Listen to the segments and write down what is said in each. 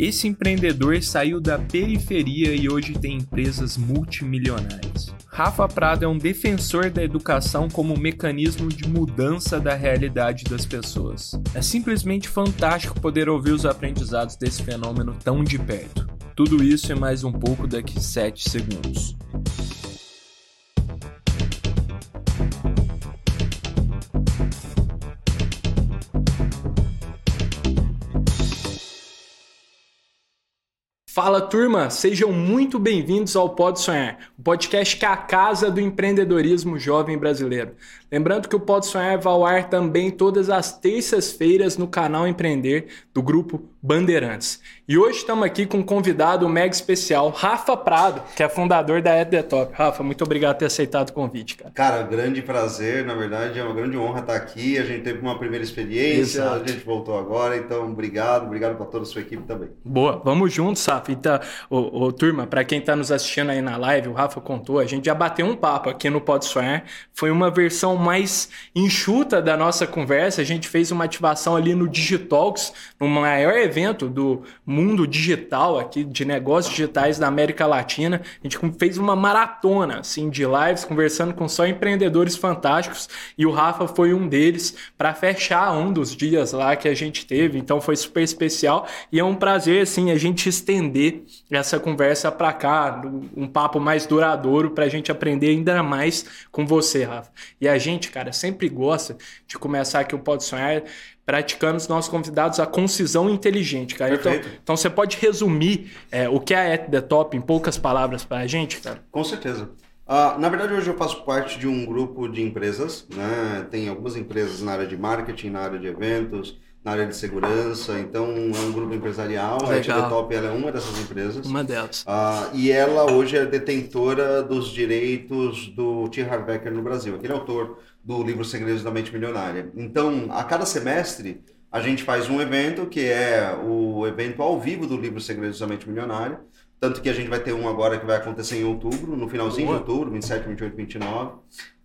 Esse empreendedor saiu da periferia e hoje tem empresas multimilionárias. Rafa Prado é um defensor da educação como mecanismo de mudança da realidade das pessoas. É simplesmente fantástico poder ouvir os aprendizados desse fenômeno tão de perto. Tudo isso e mais um pouco daqui 7 segundos. Fala turma, sejam muito bem-vindos ao Pode Sonhar, o podcast que é a casa do empreendedorismo jovem brasileiro. Lembrando que o Pode Sonhar vai ao ar também todas as terças-feiras no canal Empreender do grupo Bandeirantes. E hoje estamos aqui com um convidado mega especial, Rafa Prado, que é fundador da At The Top. Rafa, muito obrigado por ter aceitado o convite, cara. Cara, grande prazer, na verdade é uma grande honra estar aqui. A gente teve uma primeira experiência, Exato. a gente voltou agora, então obrigado, obrigado para toda a sua equipe também. Boa, vamos juntos, Rafa. Então, ô, ô, turma, para quem está nos assistindo aí na live, o Rafa contou, a gente já bateu um papo aqui no Pode Sonhar. Foi uma versão mais enxuta da nossa conversa. A gente fez uma ativação ali no Digitalks, no maior evento do mundo digital aqui, de negócios digitais da América Latina. A gente fez uma maratona assim, de lives, conversando com só empreendedores fantásticos e o Rafa foi um deles para fechar um dos dias lá que a gente teve. Então foi super especial e é um prazer assim a gente estender essa conversa para cá, um papo mais duradouro para a gente aprender ainda mais com você, Rafa. E a gente, cara, sempre gosta de começar aqui o Pode Sonhar praticando os nossos convidados a concisão inteligente, cara. Então, então você pode resumir é, o que é a At The Top em poucas palavras para a gente, cara? Com certeza. Uh, na verdade, hoje eu faço parte de um grupo de empresas, né? Tem algumas empresas na área de marketing, na área de eventos, na área de segurança, então é um grupo empresarial. Legal. A The Top ela é uma dessas empresas. Uma delas. Uh, e ela hoje é detentora dos direitos do T. Harv Eker no Brasil. Aquele autor do livro Segredos da Mente Milionária. Então, a cada semestre, a gente faz um evento, que é o evento ao vivo do livro Segredos da Mente Milionária. Tanto que a gente vai ter um agora que vai acontecer em outubro, no finalzinho Boa. de outubro, 27, 28, 29.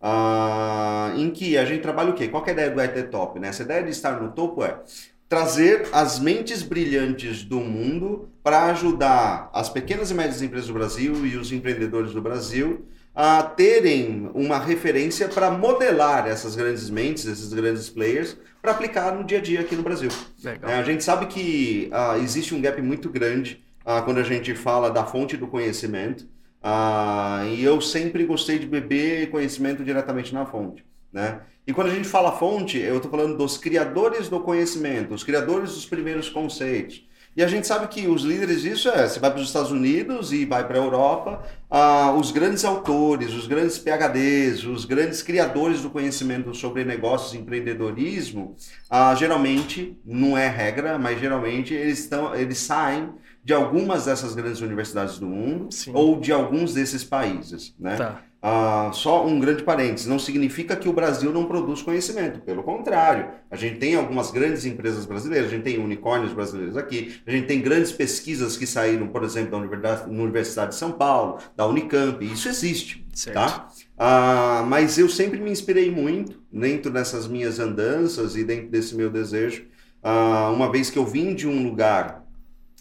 Uh, em que a gente trabalha o quê? Qual é a ideia do ET Top? Né? Essa ideia de estar no topo é trazer as mentes brilhantes do mundo para ajudar as pequenas e médias empresas do Brasil e os empreendedores do Brasil a terem uma referência para modelar essas grandes mentes, esses grandes players, para aplicar no dia a dia aqui no Brasil. É, a gente sabe que uh, existe um gap muito grande uh, quando a gente fala da fonte do conhecimento, uh, e eu sempre gostei de beber conhecimento diretamente na fonte. Né? E quando a gente fala fonte, eu estou falando dos criadores do conhecimento, os criadores dos primeiros conceitos. E a gente sabe que os líderes disso é, você vai para os Estados Unidos e vai para a Europa, ah, os grandes autores, os grandes PhDs, os grandes criadores do conhecimento sobre negócios e empreendedorismo, ah, geralmente, não é regra, mas geralmente eles, estão, eles saem de algumas dessas grandes universidades do mundo Sim. ou de alguns desses países, né? Tá. Ah, só um grande parênteses, não significa que o Brasil não produz conhecimento, pelo contrário, a gente tem algumas grandes empresas brasileiras, a gente tem unicórnios brasileiros aqui, a gente tem grandes pesquisas que saíram, por exemplo, da Universidade, Universidade de São Paulo, da Unicamp, isso existe, certo. tá? Ah, mas eu sempre me inspirei muito dentro dessas minhas andanças e dentro desse meu desejo, ah, uma vez que eu vim de um lugar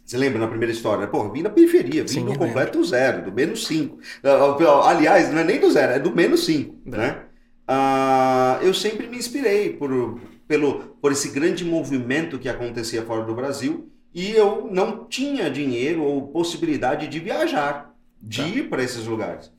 você lembra na primeira história? Pô, vim da periferia, vim Sim, do completo lembro. zero, do menos 5. Ah, aliás, não é nem do zero, é do menos 5. É. Né? Uh, eu sempre me inspirei por, pelo, por esse grande movimento que acontecia fora do Brasil e eu não tinha dinheiro ou possibilidade de viajar, de tá. ir para esses lugares.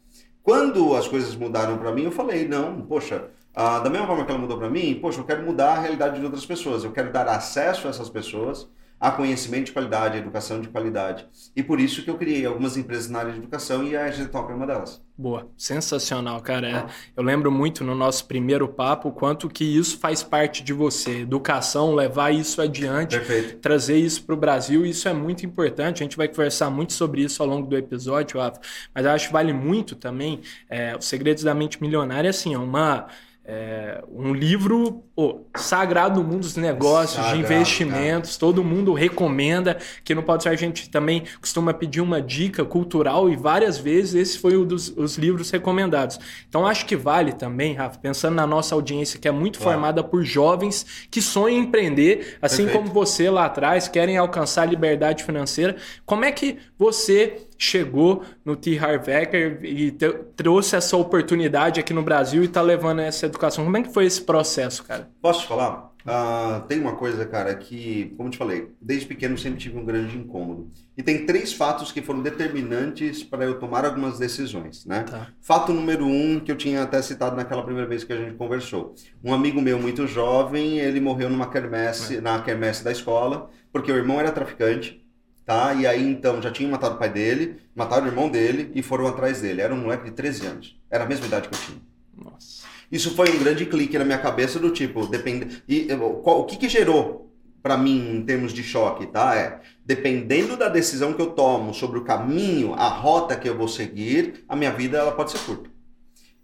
Quando as coisas mudaram para mim, eu falei: não, poxa, da mesma forma que ela mudou para mim, poxa, eu quero mudar a realidade de outras pessoas, eu quero dar acesso a essas pessoas a conhecimento de qualidade, a educação de qualidade. E por isso que eu criei algumas empresas na área de educação e a Top é uma delas. Boa, sensacional, cara. É, eu lembro muito no nosso primeiro papo quanto que isso faz parte de você. Educação, levar isso adiante, Perfeito. trazer isso para o Brasil, isso é muito importante. A gente vai conversar muito sobre isso ao longo do episódio, Rafa. Mas eu acho que vale muito também. É, os Segredos da Mente Milionária, assim, é uma é, um livro oh, sagrado no mundo dos negócios, sagrado, de investimentos, cara. todo mundo recomenda, que no Pode a gente também costuma pedir uma dica cultural e várias vezes esse foi um dos os livros recomendados. Então acho que vale também, Rafa, pensando na nossa audiência que é muito claro. formada por jovens que sonham em empreender, assim Perfeito. como você lá atrás, querem alcançar a liberdade financeira. Como é que você chegou no T. Harvecker e te, trouxe essa oportunidade aqui no Brasil e está levando essa educação. Como é que foi esse processo, cara? Posso te falar? Uh, tem uma coisa, cara, que, como te falei, desde pequeno sempre tive um grande incômodo. E tem três fatos que foram determinantes para eu tomar algumas decisões, né? Tá. Fato número um, que eu tinha até citado naquela primeira vez que a gente conversou. Um amigo meu muito jovem, ele morreu numa quermesse, é. na quermesse da escola, porque o irmão era traficante, tá? E aí então já tinha matado o pai dele, mataram o irmão dele e foram atrás dele. Era um moleque de 13 anos. Era a mesma idade que eu tinha. Nossa. Isso foi um grande clique na minha cabeça do tipo, depende e qual, o que que gerou para mim em termos de choque, tá? É, dependendo da decisão que eu tomo sobre o caminho, a rota que eu vou seguir, a minha vida ela pode ser curta.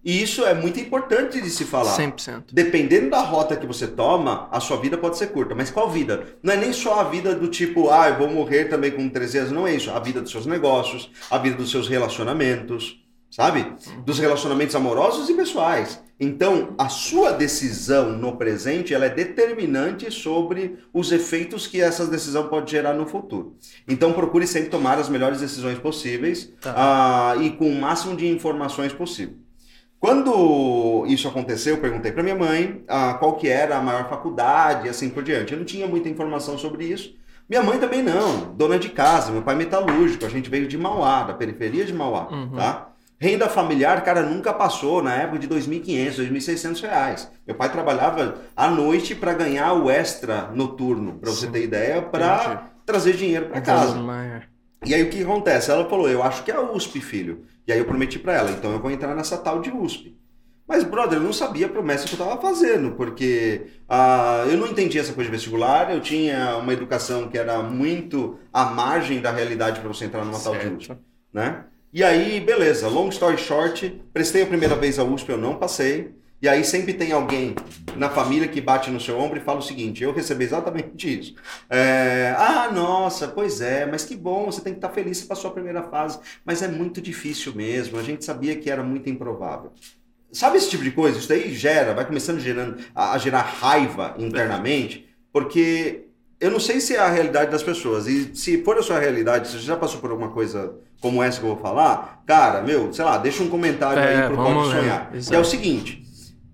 E isso é muito importante de se falar. 100%. Dependendo da rota que você toma, a sua vida pode ser curta. Mas qual vida? Não é nem só a vida do tipo, ah, eu vou morrer também com 13 anos. Não é isso. A vida dos seus negócios, a vida dos seus relacionamentos, sabe? Dos relacionamentos amorosos e pessoais. Então, a sua decisão no presente, ela é determinante sobre os efeitos que essa decisão pode gerar no futuro. Então, procure sempre tomar as melhores decisões possíveis tá. uh, e com o máximo de informações possível. Quando isso aconteceu, eu perguntei para minha mãe ah, qual que era a maior faculdade e assim por diante. Eu não tinha muita informação sobre isso. Minha mãe também não, dona de casa, meu pai metalúrgico, a gente veio de Mauá, da periferia de Mauá, uhum. tá? Renda familiar, cara, nunca passou na época de 2.500, 2.600 reais. Meu pai trabalhava à noite para ganhar o extra noturno, para você ter ideia, para trazer dinheiro para casa. E aí o que acontece? Ela falou: "Eu acho que é a USP, filho". E aí eu prometi para ela, então eu vou entrar nessa tal de USP. Mas, brother, eu não sabia a promessa que eu estava fazendo, porque uh, eu não entendia essa coisa de vestibular, eu tinha uma educação que era muito à margem da realidade para você entrar numa certo. tal de USP, né? E aí, beleza, long story short, prestei a primeira vez a USP, eu não passei, e aí sempre tem alguém na família que bate no seu ombro e fala o seguinte: eu recebi exatamente isso. É, ah, nossa, pois é, mas que bom, você tem que estar feliz, você passou a primeira fase. Mas é muito difícil mesmo, a gente sabia que era muito improvável. Sabe esse tipo de coisa? Isso daí gera, vai começando gerando, a, a gerar raiva internamente, porque eu não sei se é a realidade das pessoas. E se for a sua realidade, você já passou por alguma coisa como essa que eu vou falar, cara, meu, sei lá, deixa um comentário é, aí pro Pode Sonhar. Que é o seguinte: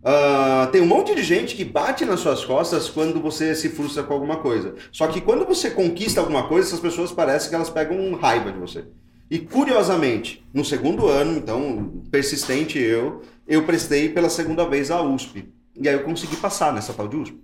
Uh, tem um monte de gente que bate nas suas costas quando você se frustra com alguma coisa. Só que quando você conquista alguma coisa, essas pessoas parecem que elas pegam raiva de você. E curiosamente, no segundo ano, então, persistente eu, eu prestei pela segunda vez a USP. E aí eu consegui passar nessa tal de USP.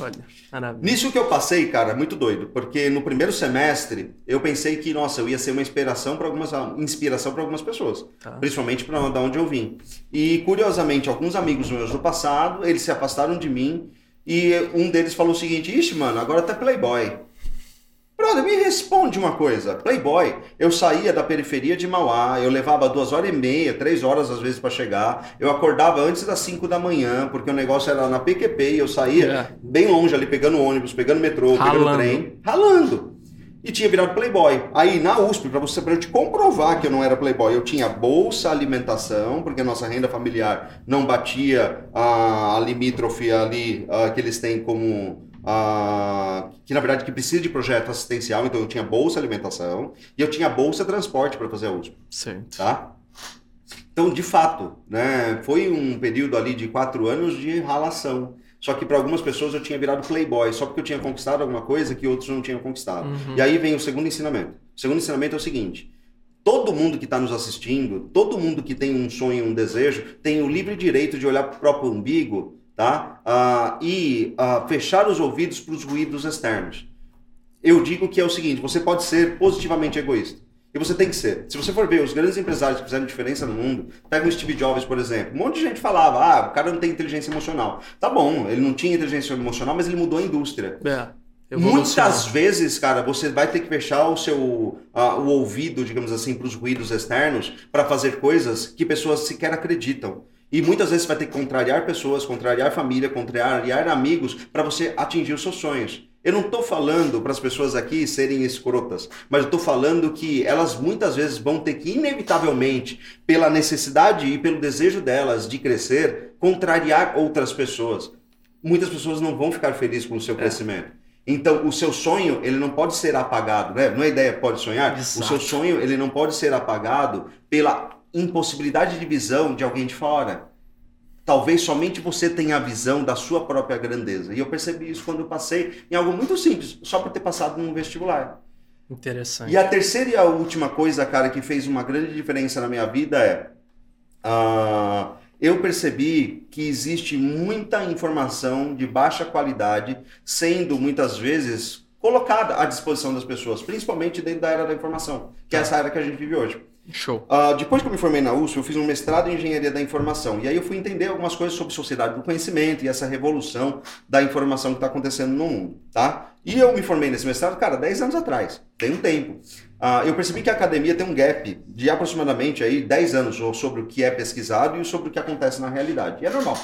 Olha, maravilha. Nisso que eu passei, cara, muito doido, porque no primeiro semestre eu pensei que, nossa, eu ia ser uma inspiração para algumas inspiração para algumas pessoas, tá. principalmente para da onde eu vim. E curiosamente, alguns amigos meus do passado, eles se afastaram de mim e um deles falou o seguinte: "Ixi, mano, agora tá playboy". Brother, me responde uma coisa. Playboy, eu saía da periferia de Mauá, eu levava duas horas e meia, três horas às vezes para chegar. Eu acordava antes das cinco da manhã, porque o negócio era na PQP e eu saía é. bem longe ali, pegando ônibus, pegando metrô, ralando. pegando trem, ralando. E tinha virado Playboy. Aí na USP, para você pra eu te comprovar que eu não era Playboy, eu tinha bolsa alimentação, porque a nossa renda familiar não batia a, a limítrofe ali a, que eles têm como Que na verdade que precisa de projeto assistencial, então eu tinha bolsa alimentação e eu tinha bolsa transporte para fazer a USP. Certo. Tá? Então, de fato, né, foi um período ali de quatro anos de ralação. Só que para algumas pessoas eu tinha virado playboy, só porque eu tinha conquistado alguma coisa que outros não tinham conquistado. Uhum. E aí vem o segundo ensinamento. O segundo ensinamento é o seguinte: todo mundo que está nos assistindo, todo mundo que tem um sonho, um desejo, tem o livre direito de olhar para o próprio umbigo tá? Ah, e ah, fechar os ouvidos para os ruídos externos. Eu digo que é o seguinte: você pode ser positivamente egoísta. E você tem que ser. Se você for ver os grandes empresários que fizeram diferença no mundo, pega o Steve Jobs, por exemplo. Um monte de gente falava, ah, o cara não tem inteligência emocional. Tá bom, ele não tinha inteligência emocional, mas ele mudou a indústria. É. Muitas vezes, cara, você vai ter que fechar o seu uh, o ouvido, digamos assim, para os ruídos externos para fazer coisas que pessoas sequer acreditam. E muitas vezes você vai ter que contrariar pessoas, contrariar família, contrariar amigos para você atingir os seus sonhos. Eu não estou falando para as pessoas aqui serem escrotas, mas eu estou falando que elas muitas vezes vão ter que, inevitavelmente, pela necessidade e pelo desejo delas de crescer, contrariar outras pessoas. Muitas pessoas não vão ficar felizes com o seu é. crescimento. Então, o seu sonho, ele não pode ser apagado, né? Não é ideia pode sonhar? Exato. O seu sonho, ele não pode ser apagado pela impossibilidade de visão de alguém de fora. Talvez somente você tenha a visão da sua própria grandeza. E eu percebi isso quando eu passei em algo muito simples, só por ter passado num vestibular. Interessante. E a terceira e a última coisa, cara, que fez uma grande diferença na minha vida é. Uh, eu percebi que existe muita informação de baixa qualidade sendo muitas vezes colocada à disposição das pessoas, principalmente dentro da era da informação, que é essa era que a gente vive hoje. Show. Uh, depois que eu me formei na USP, eu fiz um mestrado em engenharia da informação. E aí eu fui entender algumas coisas sobre sociedade do conhecimento e essa revolução da informação que está acontecendo no mundo, tá? E eu me formei nesse mestrado, cara, 10 anos atrás. Tem um tempo. Uh, eu percebi que a academia tem um gap de aproximadamente aí 10 anos sobre o que é pesquisado e sobre o que acontece na realidade. E é normal.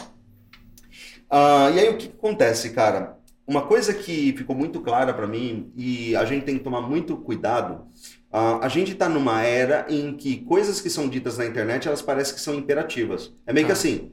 Uh, e aí o que acontece, cara? Uma coisa que ficou muito clara para mim e a gente tem que tomar muito cuidado Uh, a gente está numa era em que coisas que são ditas na internet, elas parecem que são imperativas. É meio ah. que assim,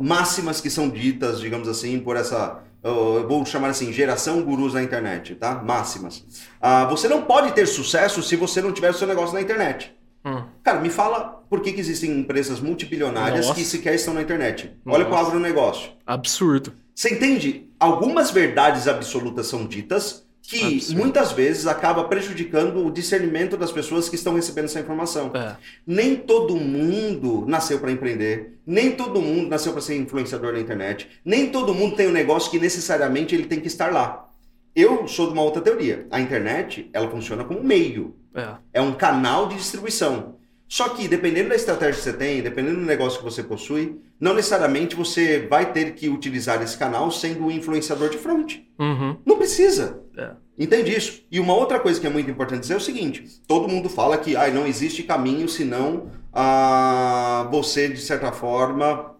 máximas que são ditas, digamos assim, por essa, eu vou chamar assim, geração gurus na internet, tá? Máximas. Uh, você não pode ter sucesso se você não tiver o seu negócio na internet. Hum. Cara, me fala por que, que existem empresas multibilionárias Nossa. que sequer estão na internet. Nossa. Olha para o agronegócio. Absurdo. Você entende? Algumas verdades absolutas são ditas, que Absurdo. muitas vezes acaba prejudicando o discernimento das pessoas que estão recebendo essa informação. É. Nem todo mundo nasceu para empreender, nem todo mundo nasceu para ser influenciador na internet, nem todo mundo tem um negócio que necessariamente ele tem que estar lá. Eu sou de uma outra teoria. A internet, ela funciona como meio. É, é um canal de distribuição. Só que, dependendo da estratégia que você tem, dependendo do negócio que você possui, não necessariamente você vai ter que utilizar esse canal sendo o influenciador de front. Uhum. Não precisa. Entende isso? E uma outra coisa que é muito importante dizer é o seguinte: todo mundo fala que ah, não existe caminho senão ah, você, de certa forma,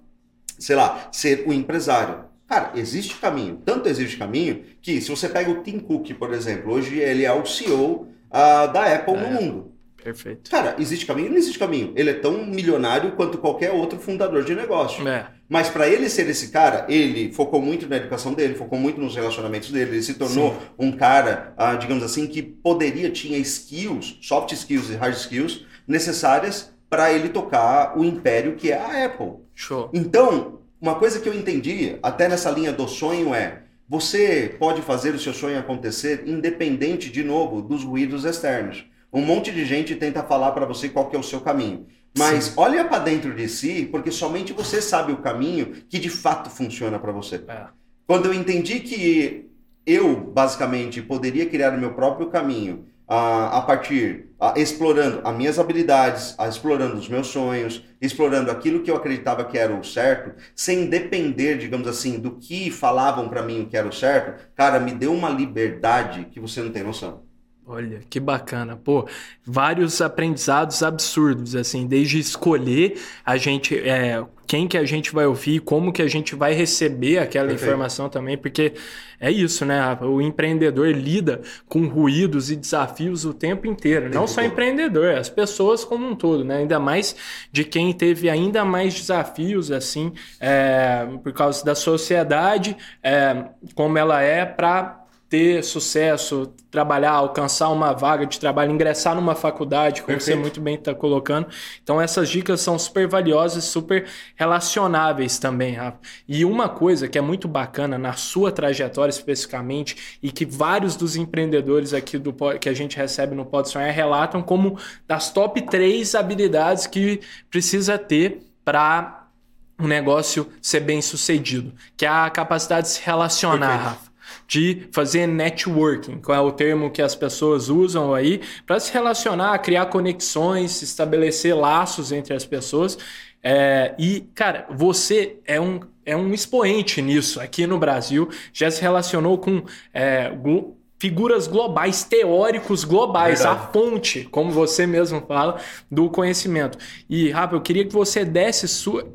sei lá, ser o um empresário. Cara, existe caminho. Tanto existe caminho que, se você pega o Tim Cook, por exemplo, hoje ele é o CEO ah, da Apple é. no mundo. Perfeito. Cara, existe caminho? Não existe caminho. Ele é tão milionário quanto qualquer outro fundador de negócio. É. Mas para ele ser esse cara, ele focou muito na educação dele, focou muito nos relacionamentos dele, ele se tornou Sim. um cara, ah, digamos assim, que poderia, tinha skills, soft skills e hard skills necessárias para ele tocar o império que é a Apple. Show. Então, uma coisa que eu entendi, até nessa linha do sonho, é você pode fazer o seu sonho acontecer independente, de novo, dos ruídos externos. Um monte de gente tenta falar para você qual que é o seu caminho. Mas Sim. olha para dentro de si, porque somente você sabe o caminho que de fato funciona para você. É. Quando eu entendi que eu, basicamente, poderia criar o meu próprio caminho a, a partir, a, explorando as minhas habilidades, a, explorando os meus sonhos, explorando aquilo que eu acreditava que era o certo, sem depender, digamos assim, do que falavam para mim que era o certo, cara, me deu uma liberdade que você não tem noção. Olha, que bacana. Pô, vários aprendizados absurdos, assim, desde escolher a gente, é, quem que a gente vai ouvir, como que a gente vai receber aquela Perfeito. informação também, porque é isso, né? O empreendedor lida com ruídos e desafios o tempo inteiro. Tempo Não só empreendedor, as pessoas como um todo, né? Ainda mais de quem teve ainda mais desafios, assim, é, por causa da sociedade, é, como ela é, para ter sucesso, trabalhar, alcançar uma vaga de trabalho, ingressar numa faculdade, como Perfeito. você muito bem está colocando. Então, essas dicas são super valiosas, super relacionáveis também, Rafa. E uma coisa que é muito bacana na sua trajetória especificamente, e que vários dos empreendedores aqui do que a gente recebe no Pode Sonhar relatam como das top 3 habilidades que precisa ter para um negócio ser bem sucedido, que é a capacidade de se relacionar, Perfeito. Rafa de fazer networking, qual é o termo que as pessoas usam aí, para se relacionar, criar conexões, estabelecer laços entre as pessoas. É, e, cara, você é um, é um expoente nisso aqui no Brasil, já se relacionou com. É, figuras globais, teóricos globais, Verdade. a fonte, como você mesmo fala, do conhecimento. E, Rafa, eu queria que você desse sua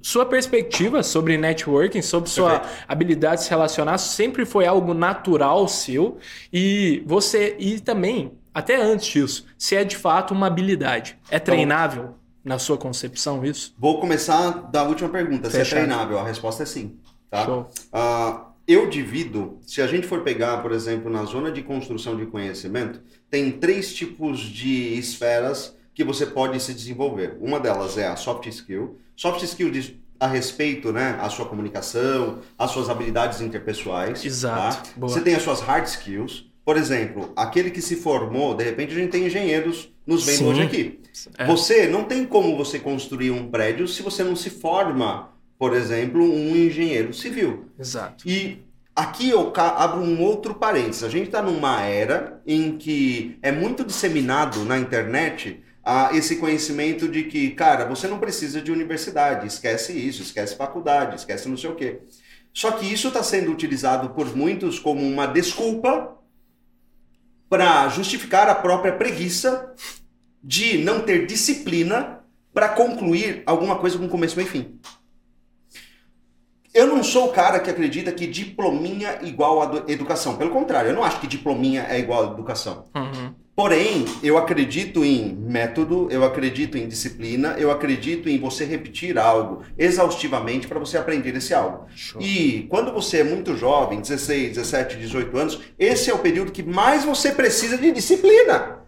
sua perspectiva sobre networking, sobre sua Perfeito. habilidade de se relacionar, sempre foi algo natural seu e você e também até antes disso, se é de fato uma habilidade, é treinável na sua concepção isso? Vou começar da última pergunta. Se é Fechado. treinável? A resposta é sim. Tá? Ah, eu divido, se a gente for pegar, por exemplo, na zona de construção de conhecimento, tem três tipos de esferas que você pode se desenvolver. Uma delas é a soft skill. Soft skill diz a respeito, né, a sua comunicação, as suas habilidades interpessoais. Exato. tá? Você tem as suas hard skills. Por exemplo, aquele que se formou, de repente a gente tem engenheiros nos vendo Sim. hoje aqui. É. Você não tem como você construir um prédio se você não se forma, por exemplo, um engenheiro civil. Exato. E aqui eu abro um outro parênteses. A gente está numa era em que é muito disseminado na internet ah, esse conhecimento de que, cara, você não precisa de universidade, esquece isso, esquece faculdade, esquece não sei o quê. Só que isso está sendo utilizado por muitos como uma desculpa para justificar a própria preguiça de não ter disciplina para concluir alguma coisa com começo, meio e fim. Eu não sou o cara que acredita que diplominha igual a educação. Pelo contrário, eu não acho que diplominha é igual a educação. Uhum. Porém, eu acredito em método, eu acredito em disciplina, eu acredito em você repetir algo exaustivamente para você aprender esse algo. Show. E quando você é muito jovem, 16, 17, 18 anos, esse é o período que mais você precisa de disciplina.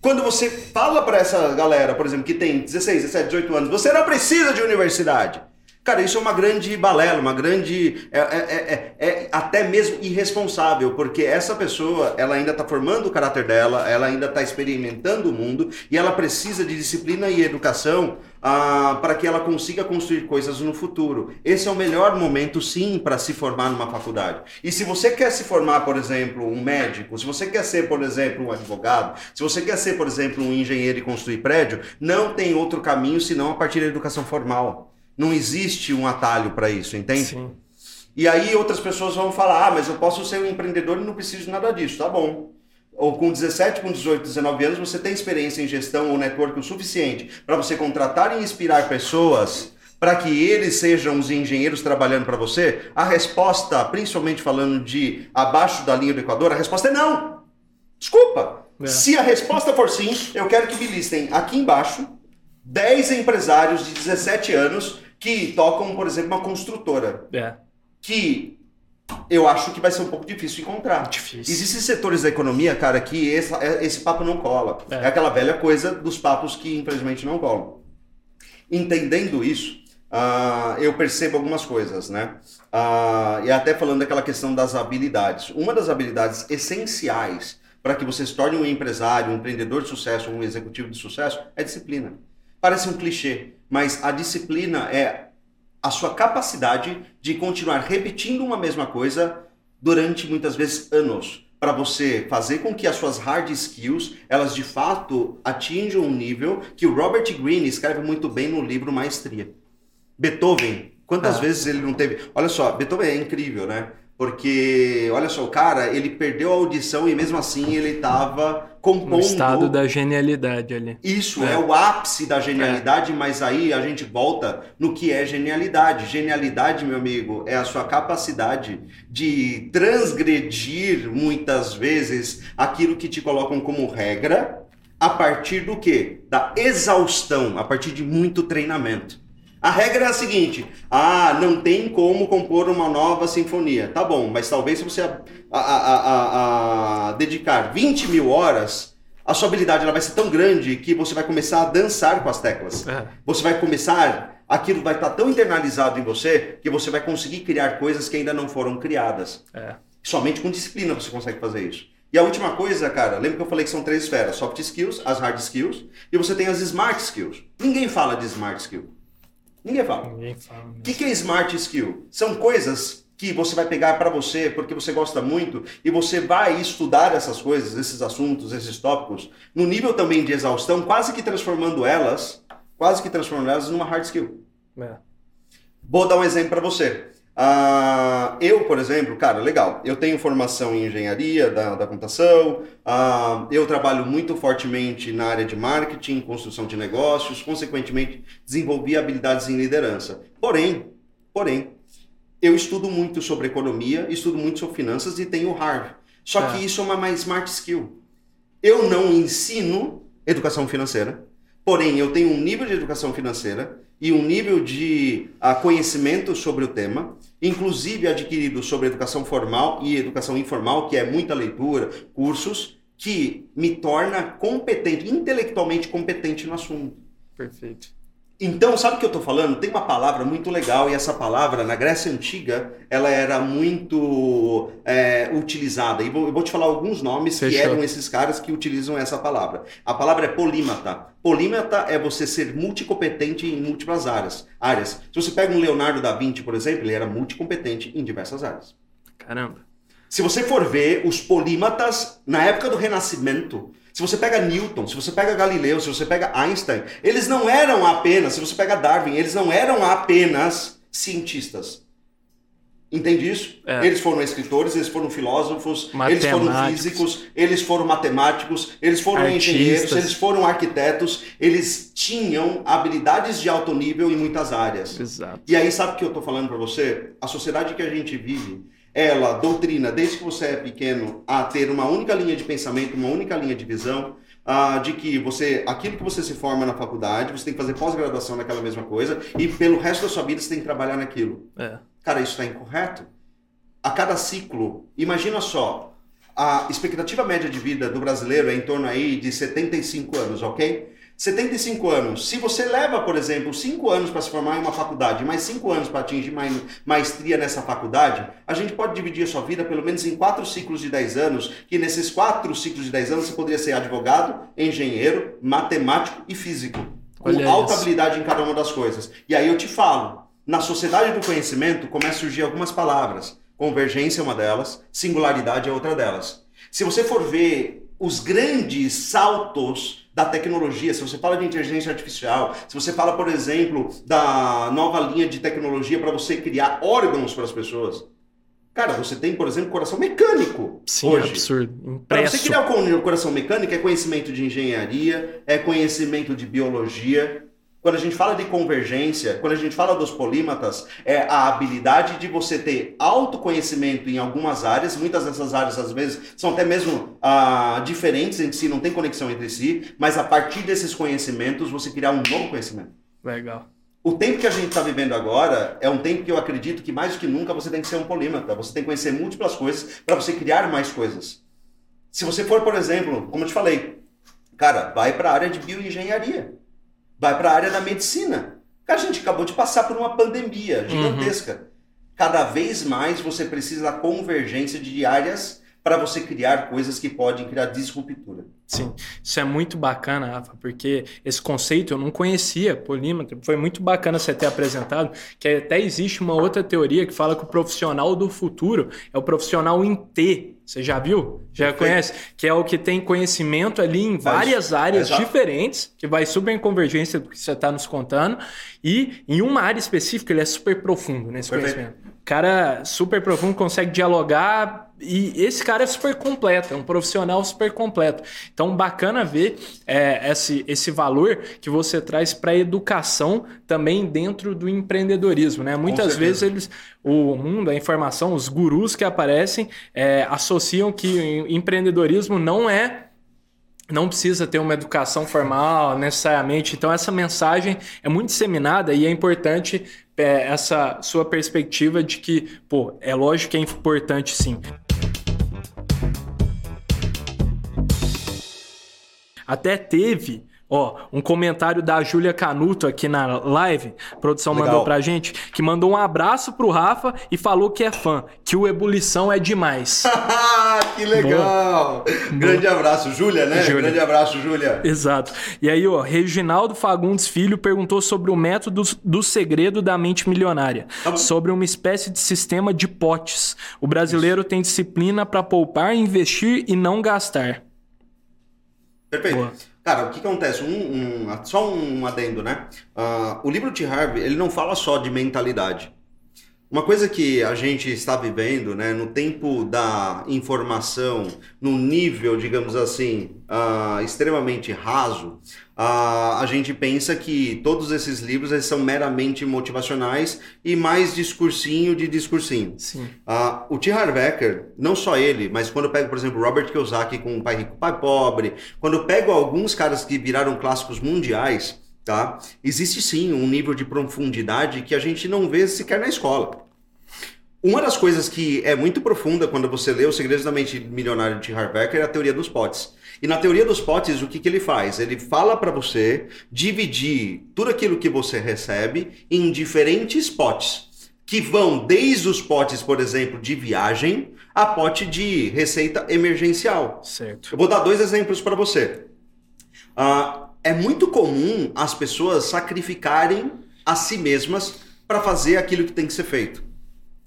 Quando você fala para essa galera, por exemplo, que tem 16, 17, 18 anos, você não precisa de universidade. Cara, isso é uma grande balela, uma grande. É, é- é- é até mesmo irresponsável, porque essa pessoa, ela ainda está formando o caráter dela, ela ainda está experimentando o mundo e ela precisa de disciplina e educação ah, para que ela consiga construir coisas no futuro. Esse é o melhor momento, sim, para se formar numa faculdade. E se você quer se formar, por exemplo, um médico, se você quer ser, por exemplo, um advogado, se você quer ser, por exemplo, um engenheiro e construir prédio, não tem outro caminho senão a partir da educação formal. Não existe um atalho para isso, entende? Sim. E aí outras pessoas vão falar, ah, mas eu posso ser um empreendedor e não preciso de nada disso, tá bom. Ou com 17, com 18, 19 anos, você tem experiência em gestão ou network o suficiente para você contratar e inspirar pessoas para que eles sejam os engenheiros trabalhando para você? A resposta, principalmente falando de abaixo da linha do Equador, a resposta é não. Desculpa. É. Se a resposta for sim, eu quero que me listem aqui embaixo 10 empresários de 17 anos que tocam, por exemplo, uma construtora É. que eu acho que vai ser um pouco difícil encontrar. Difícil. Existem setores da economia, cara, que esse, esse papo não cola. É. É. aquela velha coisa dos papos que infelizmente não colam. Entendendo isso, ah, eu percebo algumas coisas, né? Ah, e até falando daquela questão das habilidades. Uma das habilidades essenciais para que você se torne um empresário, um empreendedor de sucesso, um executivo de sucesso, é disciplina. Parece um clichê, mas a disciplina é a sua capacidade de continuar repetindo uma mesma coisa durante muitas vezes anos, para você fazer com que as suas hard skills, elas de fato atinjam um nível que o Robert Greene escreve muito bem no livro Maestria. Beethoven, quantas Ah. vezes ele não teve? Olha só, Beethoven é incrível, né? Porque, olha só, o cara, ele perdeu a audição e mesmo assim ele estava compondo No estado da genialidade ali. isso É. é. o ápice da genialidade, mas aí a gente volta no que é genialidade. Genialidade, meu amigo, é a sua capacidade de transgredir muitas vezes aquilo que te colocam como regra a partir do quê? Da exaustão, a partir de muito treinamento. A regra é a seguinte: ah, não tem como compor uma nova sinfonia. Tá bom, mas talvez se você a- a- a- a- dedicar 20 mil horas, a sua habilidade ela vai ser tão grande que você vai começar a dançar com as teclas. É. Você vai começar, aquilo vai estar tão internalizado em você que você vai conseguir criar coisas que ainda não foram criadas. É. Somente com disciplina você consegue fazer isso. E a última coisa, cara, lembra que eu falei que são três esferas: soft skills, as hard skills e você tem as smart skills. Ninguém fala de smart skill. Ninguém fala. Ninguém fala. O que, que é smart skill? São coisas que você vai pegar para você porque você gosta muito e você vai estudar essas coisas, esses assuntos, esses tópicos, no nível também de exaustão, quase que transformando elas, quase que transformando elas numa hard skill. É. Vou dar um exemplo para você. Uh, eu, por exemplo, cara, legal, eu tenho formação em engenharia da, da computação, uh, eu trabalho muito fortemente na área de marketing, construção de negócios, consequentemente desenvolvi habilidades em liderança. Porém, porém, eu estudo muito sobre economia, estudo muito sobre finanças e tenho Harvard. Só é. que isso é uma mais smart skill. Eu não ensino educação financeira, porém eu tenho um nível de educação financeira e um nível de uh, conhecimento sobre o tema, inclusive adquirido sobre educação formal e educação informal, que é muita leitura, cursos, que me torna competente, intelectualmente competente no assunto. Perfeito. Então, sabe o que eu estou falando? Tem uma palavra muito legal e essa palavra, na Grécia Antiga, ela era muito é, utilizada. E vou, eu vou te falar alguns nomes Fechou. que eram esses caras que utilizam essa palavra. A palavra é polímata. Polímata é você ser multicompetente em múltiplas áreas. áreas. Se você pega um Leonardo da Vinci, por exemplo, ele era multicompetente em diversas áreas. Caramba. Se você for ver os polímatas, na época do Renascimento, se você pega Newton, se você pega Galileu, se você pega Einstein, eles não eram apenas, se você pega Darwin, eles não eram apenas cientistas. Entende isso? É. Eles foram escritores, eles foram filósofos, eles foram físicos, eles foram matemáticos, eles foram Artistas. engenheiros, eles foram arquitetos, eles tinham habilidades de alto nível em muitas áreas. Exato. E aí, sabe o que eu estou falando para você? A sociedade que a gente vive, ela doutrina desde que você é pequeno a ter uma única linha de pensamento, uma única linha de visão, uh, de que você, aquilo que você se forma na faculdade, você tem que fazer pós-graduação naquela mesma coisa e pelo resto da sua vida você tem que trabalhar naquilo. É. Cara, isso está incorreto. A cada ciclo, imagina só, a expectativa média de vida do brasileiro é em torno aí de 75 anos, ok? 75 anos. Se você leva, por exemplo, 5 anos para se formar em uma faculdade, mais 5 anos para atingir maestria nessa faculdade, a gente pode dividir a sua vida pelo menos em 4 ciclos de 10 anos, que nesses 4 ciclos de 10 anos você poderia ser advogado, engenheiro, matemático e físico. Com Olha alta isso. habilidade em cada uma das coisas. E aí eu te falo, na sociedade do conhecimento começam a surgir algumas palavras. Convergência é uma delas, singularidade é outra delas. Se você for ver os grandes saltos da tecnologia, se você fala de inteligência artificial, se você fala, por exemplo, da nova linha de tecnologia para você criar órgãos para as pessoas. Cara, você tem, por exemplo, coração mecânico. Sim, hoje. É absurdo. Para você criar o coração mecânico é conhecimento de engenharia, é conhecimento de biologia, quando a gente fala de convergência, quando a gente fala dos polímatas, é a habilidade de você ter autoconhecimento em algumas áreas, muitas dessas áreas às vezes são até mesmo ah, diferentes entre si, não tem conexão entre si, mas a partir desses conhecimentos você criar um novo conhecimento. Legal. O tempo que a gente está vivendo agora é um tempo que eu acredito que mais do que nunca você tem que ser um polímata, você tem que conhecer múltiplas coisas para você criar mais coisas. Se você for, por exemplo, como eu te falei, cara, vai para a área de bioengenharia vai para a área da medicina. A gente acabou de passar por uma pandemia gigantesca. Uhum. Cada vez mais você precisa da convergência de áreas para você criar coisas que podem criar disruptura. Sim, isso é muito bacana, Rafa, porque esse conceito eu não conhecia, polímetro, foi muito bacana você ter apresentado, que até existe uma outra teoria que fala que o profissional do futuro é o profissional em T. Você já viu? Já Perfeito. conhece? Que é o que tem conhecimento ali em várias áreas diferentes, que vai super em convergência do que você está nos contando, e em uma área específica ele é super profundo nesse Perfeito. conhecimento cara super profundo, consegue dialogar e esse cara é super completo, é um profissional super completo. Então, bacana ver é, esse, esse valor que você traz para a educação também dentro do empreendedorismo. Né? Muitas vezes eles, o mundo, a informação, os gurus que aparecem é, associam que empreendedorismo não é não precisa ter uma educação formal necessariamente. Então, essa mensagem é muito disseminada e é importante é, essa sua perspectiva de que, pô, é lógico que é importante sim. Até teve Ó, um comentário da Júlia Canuto aqui na live, a produção Legal. mandou pra gente, que mandou um abraço pro Rafa e falou que é fã, que o Ebulição é demais. que legal! Boa. Grande Boa. abraço, Júlia, né? Júlia. Grande abraço, Júlia. Exato. E aí, ó, Reginaldo Fagundes Filho perguntou sobre o método do segredo da mente milionária, tá sobre uma espécie de sistema de potes. O brasileiro Isso. tem disciplina para poupar, investir e não gastar. Perfeito. Boa. Cara, o que acontece? Um, um, só um adendo, né? Uh, o livro de Harvey, ele não fala só de mentalidade. Uma coisa que a gente está vivendo, né, no tempo da informação, no nível, digamos assim, uh, extremamente raso, uh, a gente pensa que todos esses livros eles são meramente motivacionais e mais discursinho de discursinho. Sim. O T. Harv Eker, não só ele, mas quando eu pego, por exemplo, Robert Kiyosaki com Pai Rico, Pai Pobre, quando eu pego alguns caras que viraram clássicos mundiais, tá? Existe sim um nível de profundidade que a gente não vê sequer na escola. Uma das coisas que é muito profunda quando você lê Os Segredos da Mente Milionária de Harv Eker é a teoria dos potes. E na teoria dos potes, o que, que ele faz? Ele fala para você dividir tudo aquilo que você recebe em diferentes potes, que vão desde os potes, por exemplo, de viagem, a pote de receita emergencial. Certo. Eu vou dar dois exemplos para você. Uh, é muito comum as pessoas sacrificarem a si mesmas para fazer aquilo que tem que ser feito,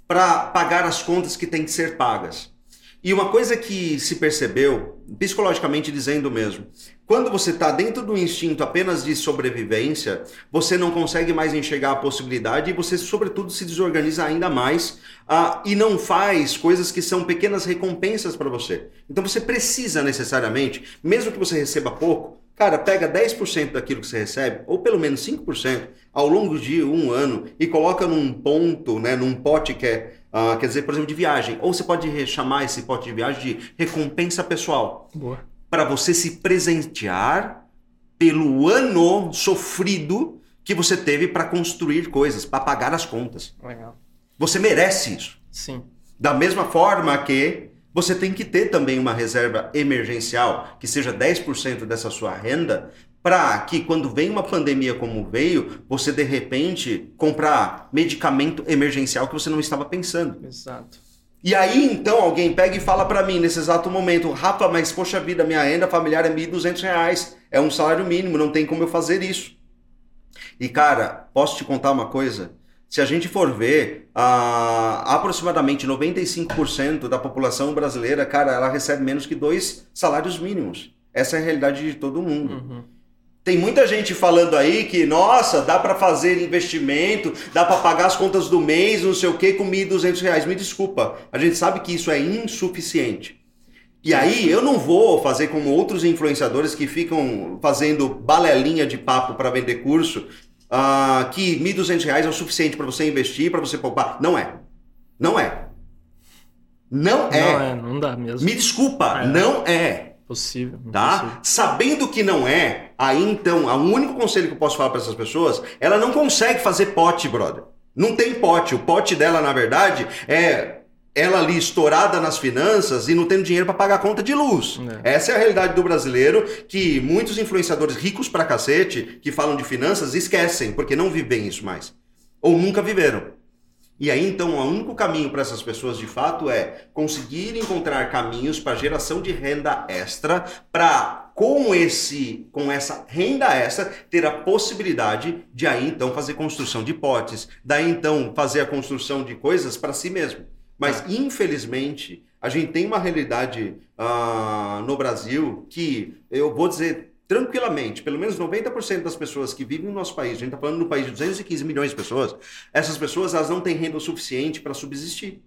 para pagar as contas que têm que ser pagas. E uma coisa que se percebeu, psicologicamente dizendo mesmo, quando você está dentro do instinto apenas de sobrevivência, você não consegue mais enxergar a possibilidade e você, sobretudo, se desorganiza ainda mais uh, e não faz coisas que são pequenas recompensas para você. Então você precisa necessariamente, mesmo que você receba pouco, Cara, pega 10% daquilo que você recebe, ou pelo menos 5%, ao longo de um ano, e coloca num ponto, né, num pote que é, uh, quer dizer, por exemplo, de viagem. Ou você pode chamar esse pote de viagem de recompensa pessoal. Para você se presentear pelo ano sofrido que você teve para construir coisas, para pagar as contas. Legal. Você merece isso. Sim. Da mesma forma que você tem que ter também uma reserva emergencial, que seja 10% dessa sua renda, para que quando vem uma pandemia como veio, você de repente comprar medicamento emergencial que você não estava pensando. Exato. E aí então alguém pega e fala para mim nesse exato momento, Rafa, mas poxa vida, minha renda familiar é R$ 1.200, é um salário mínimo, não tem como eu fazer isso. E cara, posso te contar uma coisa? Se a gente for ver, a, aproximadamente 95% da população brasileira, cara, ela recebe menos que dois salários mínimos. Essa é a realidade de todo mundo. Uhum. Tem muita gente falando aí que, nossa, dá para fazer investimento, dá para pagar as contas do mês, não sei o que, com 1.200 reais. Me desculpa, a gente sabe que isso é insuficiente. E aí eu não vou fazer como outros influenciadores que ficam fazendo balelinha de papo para vender curso uh, que R$ 1.200 é o suficiente para você investir, para você poupar. Não é. Não é. Não é. Não é, não dá mesmo. Me desculpa, é. não é. Possível. Tá? Possível. Sabendo que não é, aí então, o único conselho que eu posso falar para essas pessoas, ela não consegue fazer pote, brother. Não tem pote. O pote dela, na verdade, é ela ali estourada nas finanças e não tendo dinheiro para pagar a conta de luz. É. Essa é a realidade do brasileiro que muitos influenciadores ricos pra cacete que falam de finanças esquecem, porque não vivem isso mais. Ou nunca viveram. E aí então o único caminho para essas pessoas de fato é conseguir encontrar caminhos para geração de renda extra para com esse com essa renda extra ter a possibilidade de aí então fazer construção de potes, daí então fazer a construção de coisas para si mesmo. Mas, ah. infelizmente, a gente tem uma realidade uh, no Brasil que eu vou dizer tranquilamente, pelo menos 90% das pessoas que vivem no nosso país, a gente está falando no país de 215 milhões de pessoas, essas pessoas elas não têm renda o suficiente para subsistir.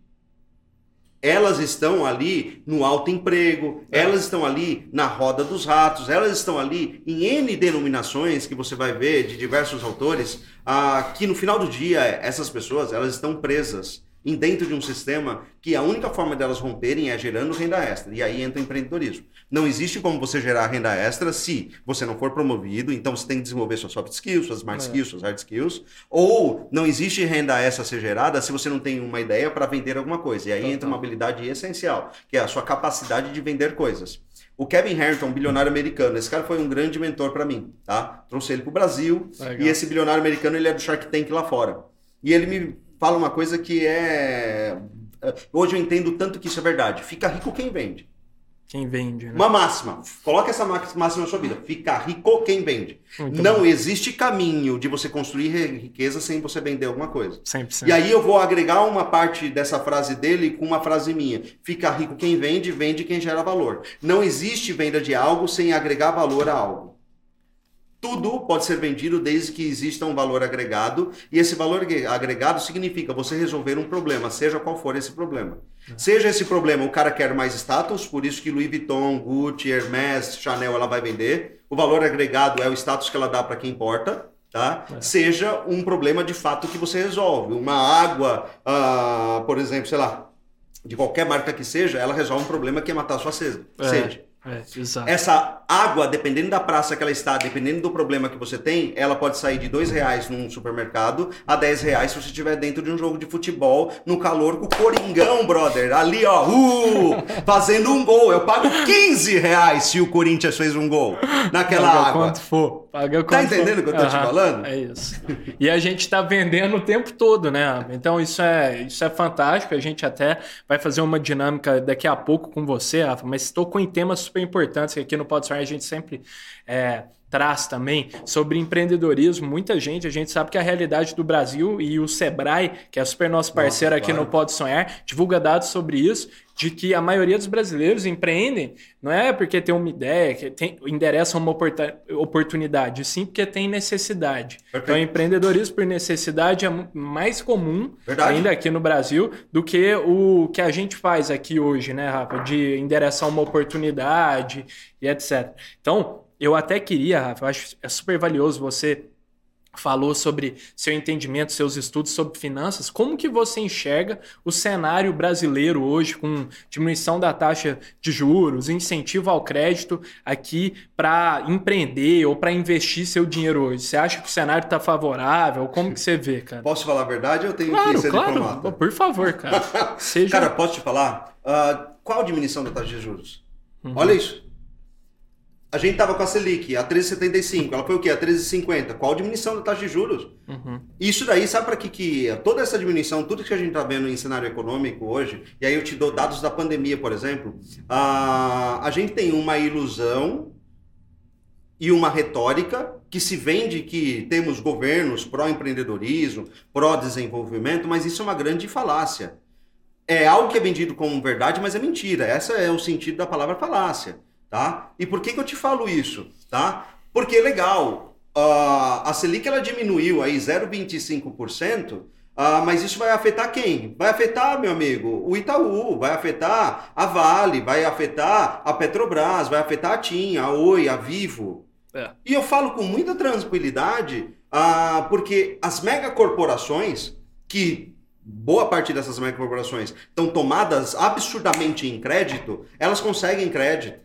Elas estão ali no alto emprego, é. elas estão ali na roda dos ratos, elas estão ali em N denominações que você vai ver de diversos autores, ah, que no final do dia essas pessoas elas estão presas dentro de um sistema que a única forma delas romperem é gerando renda extra. E aí entra o empreendedorismo. Não existe como você gerar renda extra se você não for promovido, então você tem que desenvolver suas soft skills, suas smart é. skills, suas hard skills. Ou não existe renda extra a ser gerada se você não tem uma ideia para vender alguma coisa. E aí entra uma habilidade essencial, que é a sua capacidade de vender coisas. O Kevin Harrington, bilionário americano, esse cara foi um grande mentor para mim, tá? Trouxe ele pro Brasil Legal. e esse bilionário americano ele é do Shark Tank lá fora. E ele me fala uma coisa que é. é hoje eu entendo tanto que isso é verdade. Fica rico quem vende. Quem vende, né? Uma máxima. Coloque essa máxima na sua vida. Fica rico quem vende. Muito não bom. existe caminho de você construir riqueza sem você vender alguma coisa. 100%. E aí eu vou agregar uma parte dessa frase dele com uma frase minha. Fica rico quem vende, vende quem gera valor. Não existe venda de algo sem agregar valor a algo. Tudo pode ser vendido desde que exista um valor agregado, e esse valor agregado significa você resolver um problema, seja qual for esse problema. Seja esse problema, o cara quer mais status, por isso que Louis Vuitton, Gucci, Hermès, Chanel ela vai vender. O valor agregado é o status que ela dá para quem importa. Tá? É. Seja um problema de fato que você resolve. Uma água, uh, por exemplo, sei lá, de qualquer marca que seja, ela resolve um problema que é matar a sua sede. É. É, Essa água, dependendo da praça que ela está, dependendo do problema que você tem, ela pode sair de dois reais num supermercado a 10 reais se você estiver dentro de um jogo de futebol, no calor com o Coringão, brother. Ali, ó, uh, fazendo um gol. Eu pago 15 reais se o Corinthians fez um gol naquela água. quanto for. Paga tá entendendo o que eu tô uhum, te falando? É isso. E a gente tá vendendo o tempo todo, né? Então isso é, isso é fantástico. A gente até vai fazer uma dinâmica daqui a pouco com você, Rafa, mas estou com temas super importantes que aqui no Pode a gente sempre é, traz também sobre empreendedorismo. Muita gente, a gente sabe que a realidade do Brasil e o Sebrae, que é super nosso parceiro Nossa, aqui claro. no Pode Sonhar, divulga dados sobre isso, de que a maioria dos brasileiros empreendem não é porque tem uma ideia, que tem, endereçam uma oportunidade, sim porque tem necessidade. Perfeito. Então, empreendedorismo por necessidade é mais comum Verdade. ainda aqui no Brasil do que o que a gente faz aqui hoje, né, Rafa? De endereçar uma oportunidade e etc. Então, eu até queria, Rafa, eu acho é super valioso você falou sobre seu entendimento, seus estudos sobre finanças. Como que você enxerga o cenário brasileiro hoje com diminuição da taxa de juros, incentivo ao crédito aqui para empreender ou para investir seu dinheiro hoje? Você acha que o cenário está favorável? Como que você vê, cara? Posso falar a verdade ou eu tenho claro, que ser claro. diplomata? Por favor, cara. Seja... Cara, posso te falar? Uh, qual a diminuição da taxa de juros? Uhum. Olha isso. A gente estava com a Selic a 13,75, ela foi o quê? A 13,50. Qual a diminuição da taxa de juros? Uhum. Isso daí, sabe para que, que toda essa diminuição, tudo que a gente está vendo em cenário econômico hoje, e aí eu te dou dados da pandemia, por exemplo, a, a gente tem uma ilusão e uma retórica que se vende que temos governos pró-empreendedorismo, pró-desenvolvimento, mas isso é uma grande falácia. É algo que é vendido como verdade, mas é mentira. Esse é o sentido da palavra falácia tá? E por que, que eu te falo isso, tá? Porque é legal, uh, a Selic ela diminuiu aí 0,25%, uh, mas isso vai afetar quem? Vai afetar, meu amigo, o Itaú, vai afetar a Vale, vai afetar a Petrobras, vai afetar a TIM, a Oi, a Vivo. É. E eu falo com muita tranquilidade, uh, porque as megacorporações que boa parte dessas megacorporações estão tomadas absurdamente em crédito, elas conseguem crédito.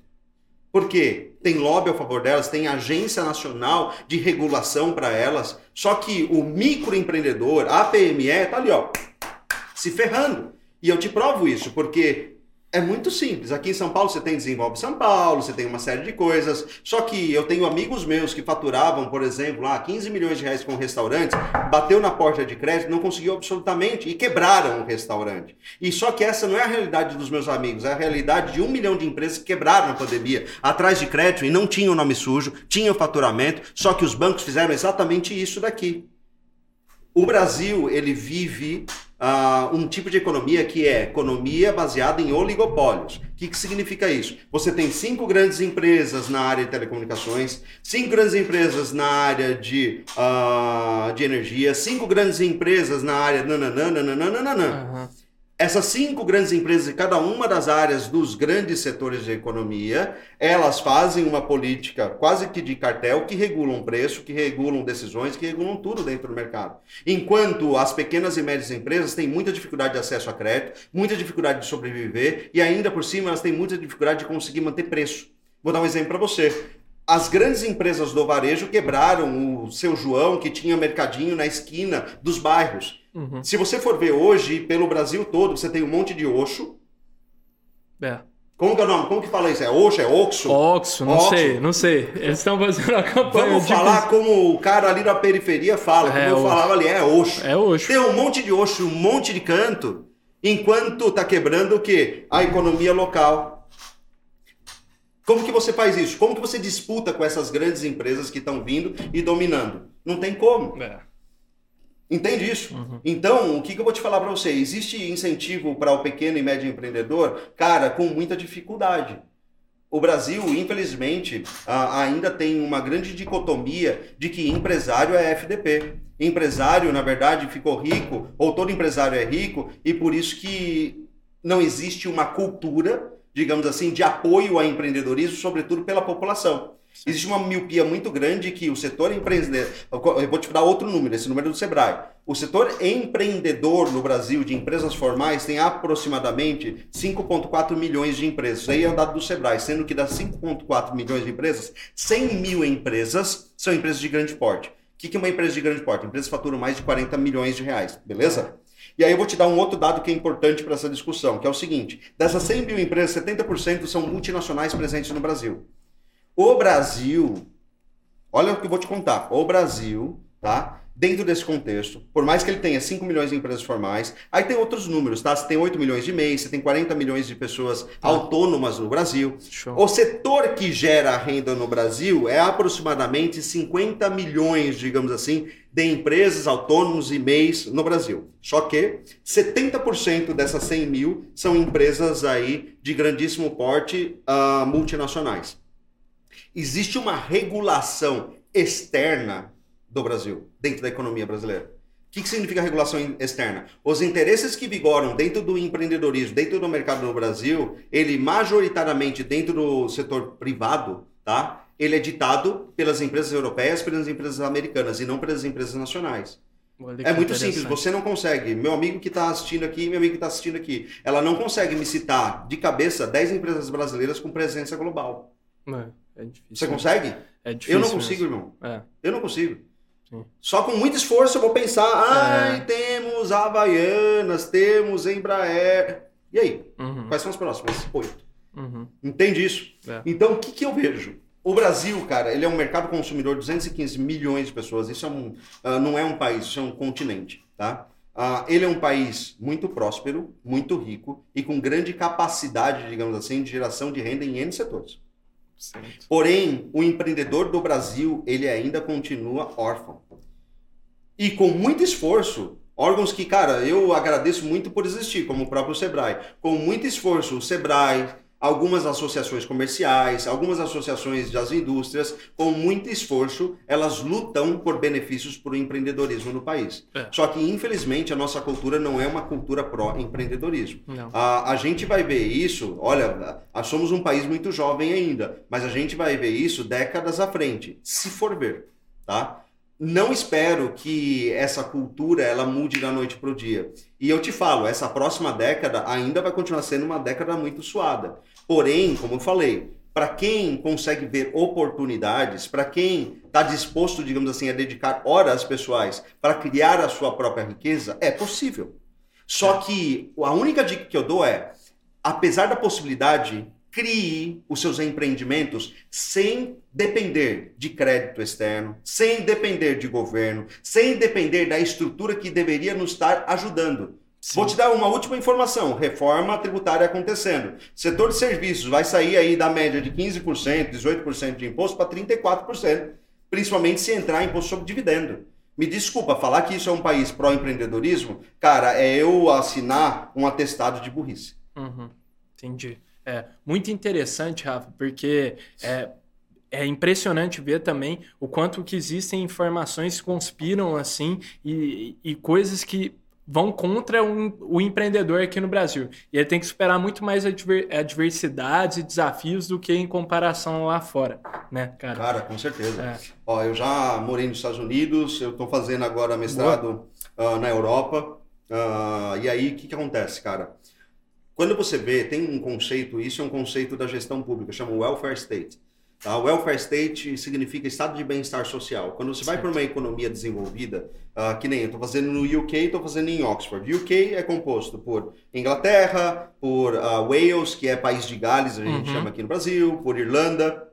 Porque tem lobby a favor delas, tem agência nacional de regulação para elas. Só que o microempreendedor, a PME, tá ali, ó, se ferrando. E eu te provo isso, porque é muito simples. Aqui em São Paulo você tem Desenvolve São Paulo, você tem uma série de coisas. Só que eu tenho amigos meus que faturavam, por exemplo, lá 15 milhões de reais com restaurantes, bateu na porta de crédito, não conseguiu absolutamente e quebraram o restaurante. E só que essa não é a realidade dos meus amigos, é a realidade de um milhão de empresas que quebraram na pandemia, atrás de crédito e não tinham nome sujo, tinham faturamento, só que os bancos fizeram exatamente isso daqui. O Brasil, ele vive uh, um tipo de economia que é economia baseada em oligopólios. O que, que significa isso? Você tem cinco grandes empresas na área de telecomunicações, cinco grandes empresas na área de, uh, de energia, cinco grandes empresas na área nananana, nananana. Uhum. Essas cinco grandes empresas, em cada uma das áreas dos grandes setores de economia, elas fazem uma política quase que de cartel que regulam preço, que regulam decisões, que regulam tudo dentro do mercado. Enquanto as pequenas e médias empresas têm muita dificuldade de acesso a crédito, muita dificuldade de sobreviver e ainda por cima elas têm muita dificuldade de conseguir manter preço. Vou dar um exemplo para você. As grandes empresas do varejo quebraram o seu João, que tinha mercadinho na esquina dos bairros Uhum. Se você for ver hoje, pelo Brasil todo, você tem um monte de Oxo. É. Como que é o nome? Como que fala isso? É Oxo? É Oxo? Oxo, não Oxo. sei, não sei. Eles estão fazendo a campanha. Vamos de... falar como o cara ali da periferia fala, é, como eu falava ali, é Oxo. É Oxo. Tem um monte de Oxo, um monte de canto, enquanto tá quebrando o quê? A economia local. Como que você faz isso? Como que você disputa com essas grandes empresas que estão vindo e dominando? Não tem como. É. Entende isso? Uhum. Então, o que, que, eu vou te falar para você? Existe incentivo para o pequeno e médio empreendedor? Cara, com muita dificuldade. o Brasil, infelizmente, ainda tem uma grande dicotomia de que empresário é FDP. Empresário, na verdade, ficou rico, ou todo empresário é rico, e por isso que não existe uma cultura, digamos assim, de apoio ao empreendedorismo, sobretudo pela população. Existe uma miopia muito grande que o setor empreendedor. Eu vou te dar outro número, esse número é do Sebrae. O setor empreendedor no Brasil de empresas formais tem aproximadamente 5,4 milhões de empresas. Isso aí é o dado do Sebrae, sendo que das 5,4 milhões de empresas, 100 mil empresas são empresas de grande porte. O que é uma empresa de grande porte? Empresas faturam mais de 40 milhões de reais, beleza? E aí eu vou te dar um outro dado que é importante para essa discussão, que é o seguinte: dessas 100 mil empresas, 70% são multinacionais presentes no Brasil. O Brasil, olha o que eu vou te contar. O Brasil, tá? Dentro desse contexto, por mais que ele tenha 5 milhões de empresas formais, aí tem outros números, tá? Você tem 8 milhões de MEI, você tem 40 milhões de pessoas autônomas no Brasil. Show. O setor que gera renda no Brasil é aproximadamente 50 milhões, digamos assim, de empresas autônomos e MEIs no Brasil. Só que 70% dessas 100 mil são empresas aí de grandíssimo porte uh, multinacionais existe uma regulação externa do Brasil, dentro da economia brasileira. O que, que significa regulação externa? Os interesses que vigoram dentro do empreendedorismo, dentro do mercado no Brasil, ele majoritariamente dentro do setor privado, tá? Ele é ditado pelas empresas europeias, pelas empresas americanas e não pelas empresas nacionais. É muito simples, você não consegue. Meu amigo que está assistindo aqui, meu amigo que está assistindo aqui, ela não consegue me citar de cabeça 10 empresas brasileiras com presença global. É. É difícil. Você consegue? É difícil. Eu não consigo, mesmo. irmão. É. Eu não consigo. Sim. Só com muito esforço eu vou pensar, ai, é. temos Havaianas, temos Embraer. E aí? Uhum. Quais são as próximas? Oito. Uhum. Entende isso? É. Então, o que, que eu vejo? O Brasil, cara, ele é um mercado consumidor de 215 milhões de pessoas. Isso é um, uh, não é um país, isso é um continente, tá? Uh, ele é um país muito próspero, muito rico e com grande capacidade, digamos assim, de geração de renda em N setores. Certo. Porém, o empreendedor do Brasil, ele ainda continua órfão. E com muito esforço, órgãos que, cara, eu agradeço muito por existir, como o próprio Sebrae. Com muito esforço, o Sebrae, algumas associações comerciais, algumas associações das indústrias, com muito esforço, elas lutam por benefícios para o empreendedorismo no país. É. Só que, infelizmente, a nossa cultura não é uma cultura pró-empreendedorismo. A, a gente vai ver isso, olha, somos um país muito jovem ainda, mas a gente vai ver isso décadas à frente, se for ver, tá? não espero que essa cultura ela mude da noite para o dia. E eu te falo, essa próxima década ainda vai continuar sendo uma década muito suada. Porém, como eu falei, para quem consegue ver oportunidades, para quem está disposto, digamos assim, a dedicar horas pessoais para criar a sua própria riqueza, é possível. Só que a única dica que eu dou é, apesar da possibilidade, crie os seus empreendimentos sem depender de crédito externo, sem depender de governo, sem depender da estrutura que deveria nos estar ajudando. Sim. Vou te dar uma última informação: reforma tributária acontecendo. Setor de serviços vai sair aí da média de 15%, 18% de imposto para 34%, principalmente se entrar imposto sobre dividendo. Me desculpa, falar que isso é um país pró-empreendedorismo, cara, é eu assinar um atestado de burrice. Uhum. Entendi. É muito interessante, Rafa, porque é, é impressionante ver também o quanto que existem informações que conspiram assim e, e coisas que vão contra um, o empreendedor aqui no Brasil. E ele tem que superar muito mais adver, adversidades e desafios do que em comparação lá fora, né, cara? Cara, com certeza. É. Ó, eu já morei nos Estados Unidos, eu estou fazendo agora mestrado uh, na Europa. Uh, e aí, o que, que acontece, cara? Quando você vê, tem um conceito, isso é um conceito da gestão pública, chama welfare state. Tá? Welfare state significa estado de bem-estar social. Quando você vai para uma economia desenvolvida, uh, que nem eu estou fazendo no UK, estou fazendo em Oxford. UK é composto por Inglaterra, por uh, Wales, que é país de Gales, a gente uhum. chama aqui no Brasil, por Irlanda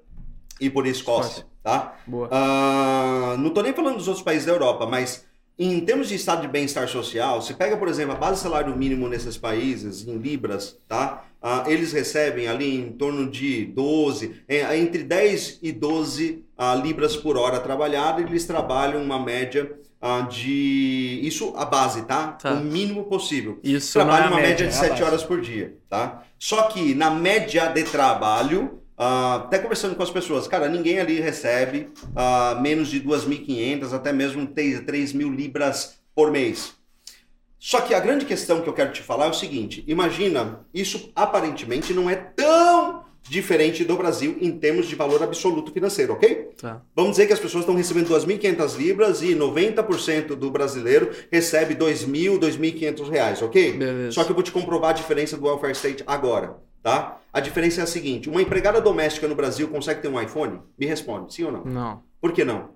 e por Escócia. Tá? Uh, não estou nem falando dos outros países da Europa, mas em termos de estado de bem-estar social, se pega, por exemplo, a base salário mínimo nesses países, em libras, tá? Ah, eles recebem ali em torno de 12, entre 10 e 12 ah, libras por hora trabalhada, eles trabalham uma média ah, de. Isso a base, tá? tá? O mínimo possível. Isso Trabalham é uma média, média de 7 horas por dia, tá? Só que na média de trabalho, Uh, até conversando com as pessoas, cara, ninguém ali recebe uh, menos de 2.500, até mesmo 3 mil libras por mês. Só que a grande questão que eu quero te falar é o seguinte: imagina, isso aparentemente não é tão diferente do Brasil em termos de valor absoluto financeiro, ok? Tá. Vamos dizer que as pessoas estão recebendo 2.500 libras e 90% do brasileiro recebe 2.000, 2.500 reais, ok? Beleza. Só que eu vou te comprovar a diferença do welfare state agora, tá? A diferença é a seguinte: uma empregada doméstica no Brasil consegue ter um iPhone? Me responde, sim ou não? Não. Por que não?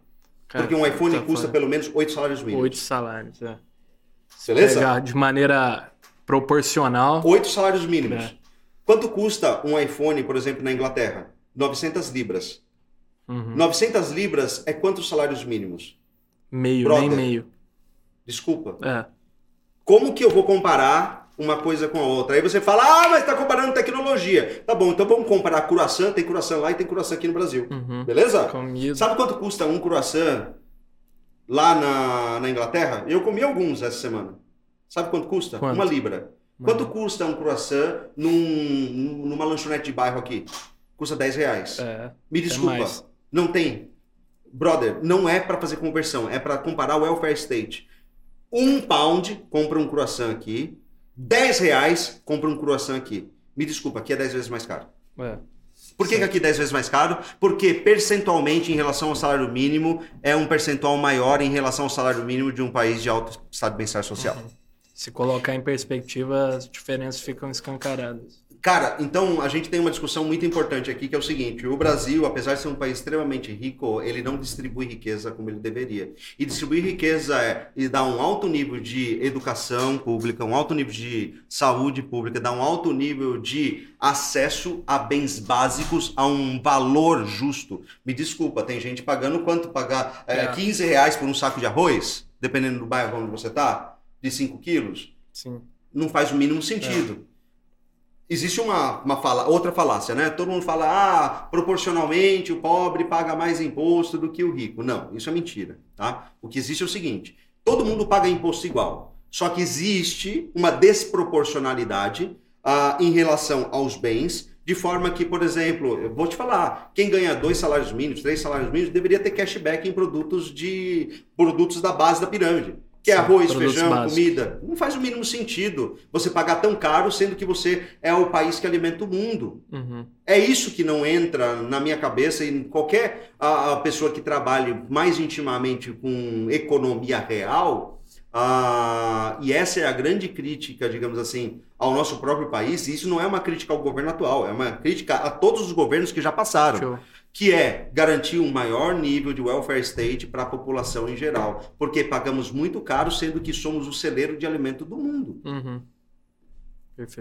Cara, Porque um iPhone tá custa pelo menos 8 salários mínimos. 8 salários, é. Beleza? Pegar de maneira proporcional. 8 salários mínimos. É. Quanto custa um iPhone, por exemplo, na Inglaterra? 900 libras. Uhum. 900 libras é quantos salários mínimos? Meio, Brother, nem meio. Desculpa. É. Como que eu vou comparar uma coisa com a outra? Aí você fala, ah, mas está comparando tecnologia. Tá bom, então vamos comparar croissant, tem croissant lá e tem croissant aqui no Brasil. Uhum. Beleza? Comida. Sabe quanto custa um croissant lá na, na Inglaterra? Eu comi alguns essa semana. Sabe quanto custa? Quanto? Uma libra. Quanto custa um croissant num, numa lanchonete de bairro aqui? Custa 10 reais. É, Me desculpa, não tem. Brother, não é para fazer conversão, é para comparar o welfare state. Um pound compra um croissant aqui, 10 reais compra um croissant aqui. Me desculpa, aqui é 10 vezes mais caro. É. Por que, que, aqui é 10 vezes mais caro? Porque percentualmente em relação ao salário mínimo é um percentual maior em relação ao salário mínimo de um país de alto estado de bem-estar social. Uhum. Se colocar em perspectiva, as diferenças ficam escancaradas. Cara, então a gente tem uma discussão muito importante aqui que é o seguinte: o Brasil, apesar de ser um país extremamente rico, ele não distribui riqueza como ele deveria. E distribuir riqueza é e dar um alto nível de educação pública, um alto nível de saúde pública, dar um alto nível de acesso a bens básicos a um valor justo. Me desculpa, tem gente pagando quanto? Pagar é, 15 reais por um saco de arroz, dependendo do bairro onde você está? de 5 quilos, Sim. não faz o mínimo sentido. É. Existe uma, uma fala, outra falácia, né? Todo mundo fala, ah, proporcionalmente o pobre paga mais imposto do que o rico. Não, isso é mentira, tá? O que existe é o seguinte, todo mundo paga imposto igual, só que existe uma desproporcionalidade uh, em relação aos bens, de forma que, por exemplo, eu vou te falar, quem ganha dois salários mínimos, três salários mínimos, deveria ter cashback em produtos de produtos da base da pirâmide que é arroz, feijão, básicos. comida. Não faz o mínimo sentido você pagar tão caro, sendo que você é o país que alimenta o mundo. Uhum. É isso que não entra na minha cabeça e qualquer a, a pessoa que trabalhe mais intimamente com economia real. Ah, e essa é a grande crítica, digamos assim, ao nosso próprio país. E isso não é uma crítica ao governo atual, é uma crítica a todos os governos que já passaram. Show que é garantir um maior nível de welfare state para a população em geral, porque pagamos muito caro, sendo que somos o celeiro de alimento do mundo. Uhum.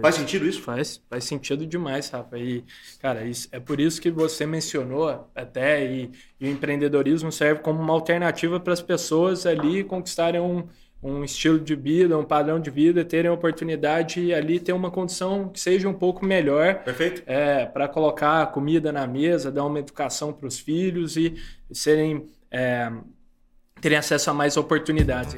Faz sentido isso? Faz, faz sentido demais, Rafa. E, cara, isso, é por isso que você mencionou até, e, e o empreendedorismo serve como uma alternativa para as pessoas ali conquistarem um, um estilo de vida, um padrão de vida, terem a oportunidade de ali ter uma condição que seja um pouco melhor. Perfeito. É, para colocar comida na mesa, dar uma educação para os filhos e serem é, terem acesso a mais oportunidades.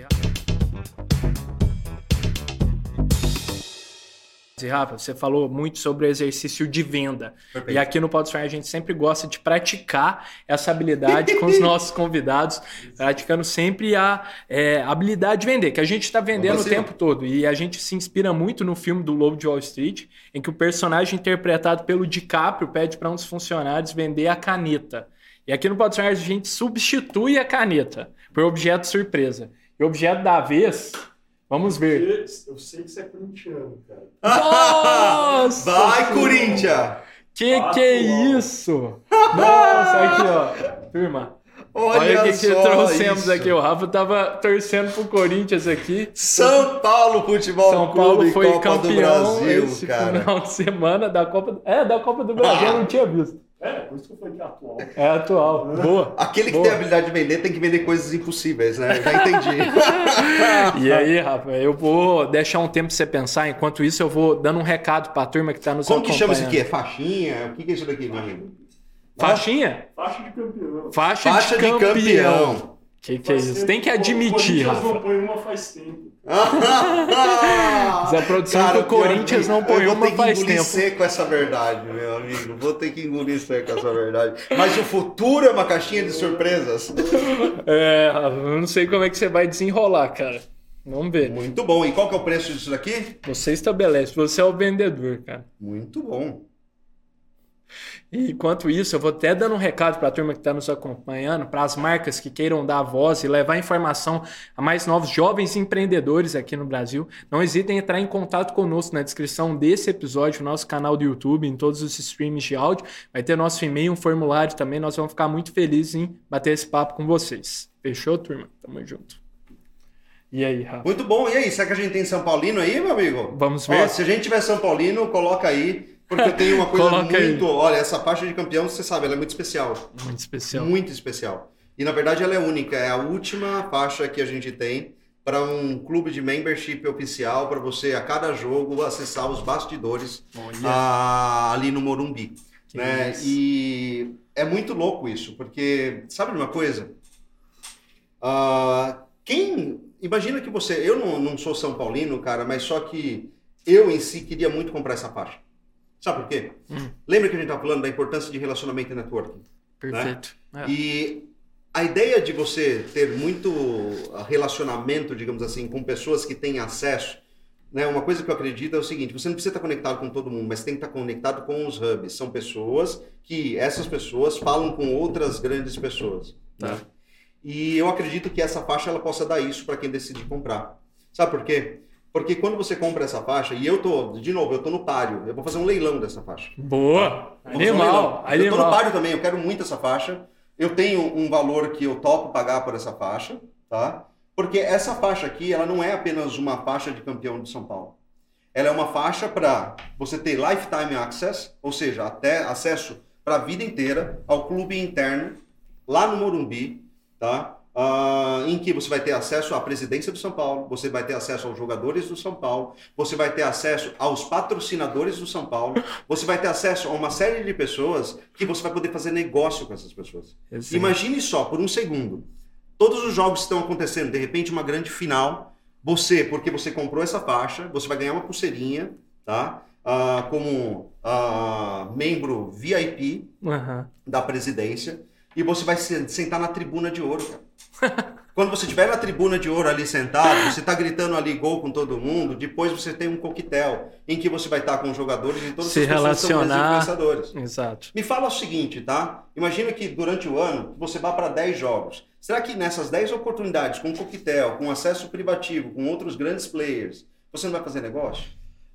Rafa, você falou muito sobre o exercício de venda. Perfeito. E aqui no Podsphere a gente sempre gosta de praticar essa habilidade com os nossos convidados, praticando sempre a é, habilidade de vender, que a gente está vendendo o tempo todo. E a gente se inspira muito no filme do Lobo de Wall Street, em que o personagem interpretado pelo DiCaprio pede para um dos funcionários vender a caneta. E aqui no Podsphere a gente substitui a caneta por objeto surpresa. E o objeto da vez Vamos ver. Eu sei que você é corintiano, cara. Nossa! Vai, Corinthians! Que que é isso? Nossa, aqui, ó. Turma. Olha, Olha o que, que trouxemos isso. aqui. O Rafa tava torcendo pro Corinthians aqui. São Paulo Futebol São Paulo Clube, foi Copa campeão do Brasil, esse cara. final de semana da Copa. É, da Copa do Brasil, eu não tinha visto. É, por isso que eu falei que é atual. É atual. Boa. Aquele que Boa. tem a habilidade de vender tem que vender coisas impossíveis, né? Eu já entendi. e aí, Rafa, eu vou deixar um tempo pra você pensar. Enquanto isso, eu vou dando um recado pra turma que tá nos Como que chama isso aqui? É faixinha? O que, que é isso daqui, meu amigo? Faixinha? Faixa de campeão. Faixa, Faixa de, campeão. de campeão. Que que é isso? tempo Tem que admitir, Rafa. não põe uma faz tempo. Mas a produção que o pior Corinthians não põe eu vou uma ter que faz engolir tempo. seco essa verdade, meu amigo. Vou ter que engolir seco essa verdade. Mas o futuro é uma caixinha de surpresas. É, eu não sei como é que você vai desenrolar, cara. Vamos ver. Muito bom. E qual que é o preço disso daqui? Você estabelece, você é o vendedor, cara. Muito bom. E enquanto isso, eu vou até dando um recado para a turma que está nos acompanhando, para as marcas que queiram dar voz e levar informação a mais novos jovens empreendedores aqui no Brasil. Não hesitem em entrar em contato conosco na descrição desse episódio, no nosso canal do YouTube, em todos os streams de áudio. Vai ter nosso e-mail, um formulário também. Nós vamos ficar muito felizes em bater esse papo com vocês. Fechou, turma? Tamo junto. E aí, Rafa? Muito bom. E aí, será que a gente tem São Paulino aí, meu amigo? Vamos Ó, ver? se a gente tiver São Paulino, coloca aí. Porque eu tenho uma coisa Coloca aí. muito. Olha, essa faixa de campeão, você sabe, ela é muito especial. Muito especial. Muito especial. E na verdade ela é única, é a última faixa que a gente tem para um clube de membership oficial para você a cada jogo acessar os bastidores ah, ali no Morumbi, Que né? isso. E é muito louco isso, porque sabe de uma coisa? Ah, quem imagina que você, eu não, não sou São Paulino, cara, mas só que eu em si queria muito comprar essa faixa. Sabe por quê? Hum. Lembra que a gente estava falando da importância de relacionamento e networking? Perfeito. É. E a ideia de você ter muito relacionamento, digamos assim, com pessoas que têm acesso, né? Uma coisa que eu acredito é o seguinte: você não precisa estar conectado com todo mundo, mas tem que estar conectado com os hubs. São pessoas que essas pessoas falam com outras grandes pessoas. Tá. Né? E eu acredito que essa faixa ela possa dar isso para quem decidir comprar. Sabe por quê? Porque quando você compra essa faixa, e eu tô, de novo, eu tô no páreo, eu vou fazer um leilão dessa faixa. Boa! Vamos fazer um Animal! Eu tô no Animal! páreo também, eu quero muito essa faixa. Eu tenho um valor que eu topo pagar por essa faixa, tá? Porque essa faixa aqui, ela não é apenas uma faixa de campeão de São Paulo. Ela é uma faixa para você ter lifetime access, ou seja, até acesso para a vida inteira ao clube interno lá no Morumbi, tá? Ah, em que você vai ter acesso à presidência do São Paulo, você vai ter acesso aos jogadores do São Paulo, você vai ter acesso aos patrocinadores do São Paulo, você vai ter acesso a uma série de pessoas que você vai poder fazer negócio com essas pessoas. Imagine só, por um segundo, todos os jogos estão acontecendo, de repente uma grande final, você, porque você comprou essa faixa, você vai ganhar uma pulseirinha, tá? Ah, como ah, membro VIP Aham. da presidência e você vai se- sentar na tribuna de ouro, cara. Quando você estiver na tribuna de ouro ali sentado, você está gritando ali gol com todo mundo, depois você tem um coquetel em que você vai estar com os jogadores e todas Se as pessoas são relacionar. influenciadores. Exato. Me fala o seguinte, tá? Imagina que durante o ano você vá para 10 jogos. Será que nessas 10 oportunidades, com coquetel, com acesso privativo, com outros grandes players, você não vai fazer negócio?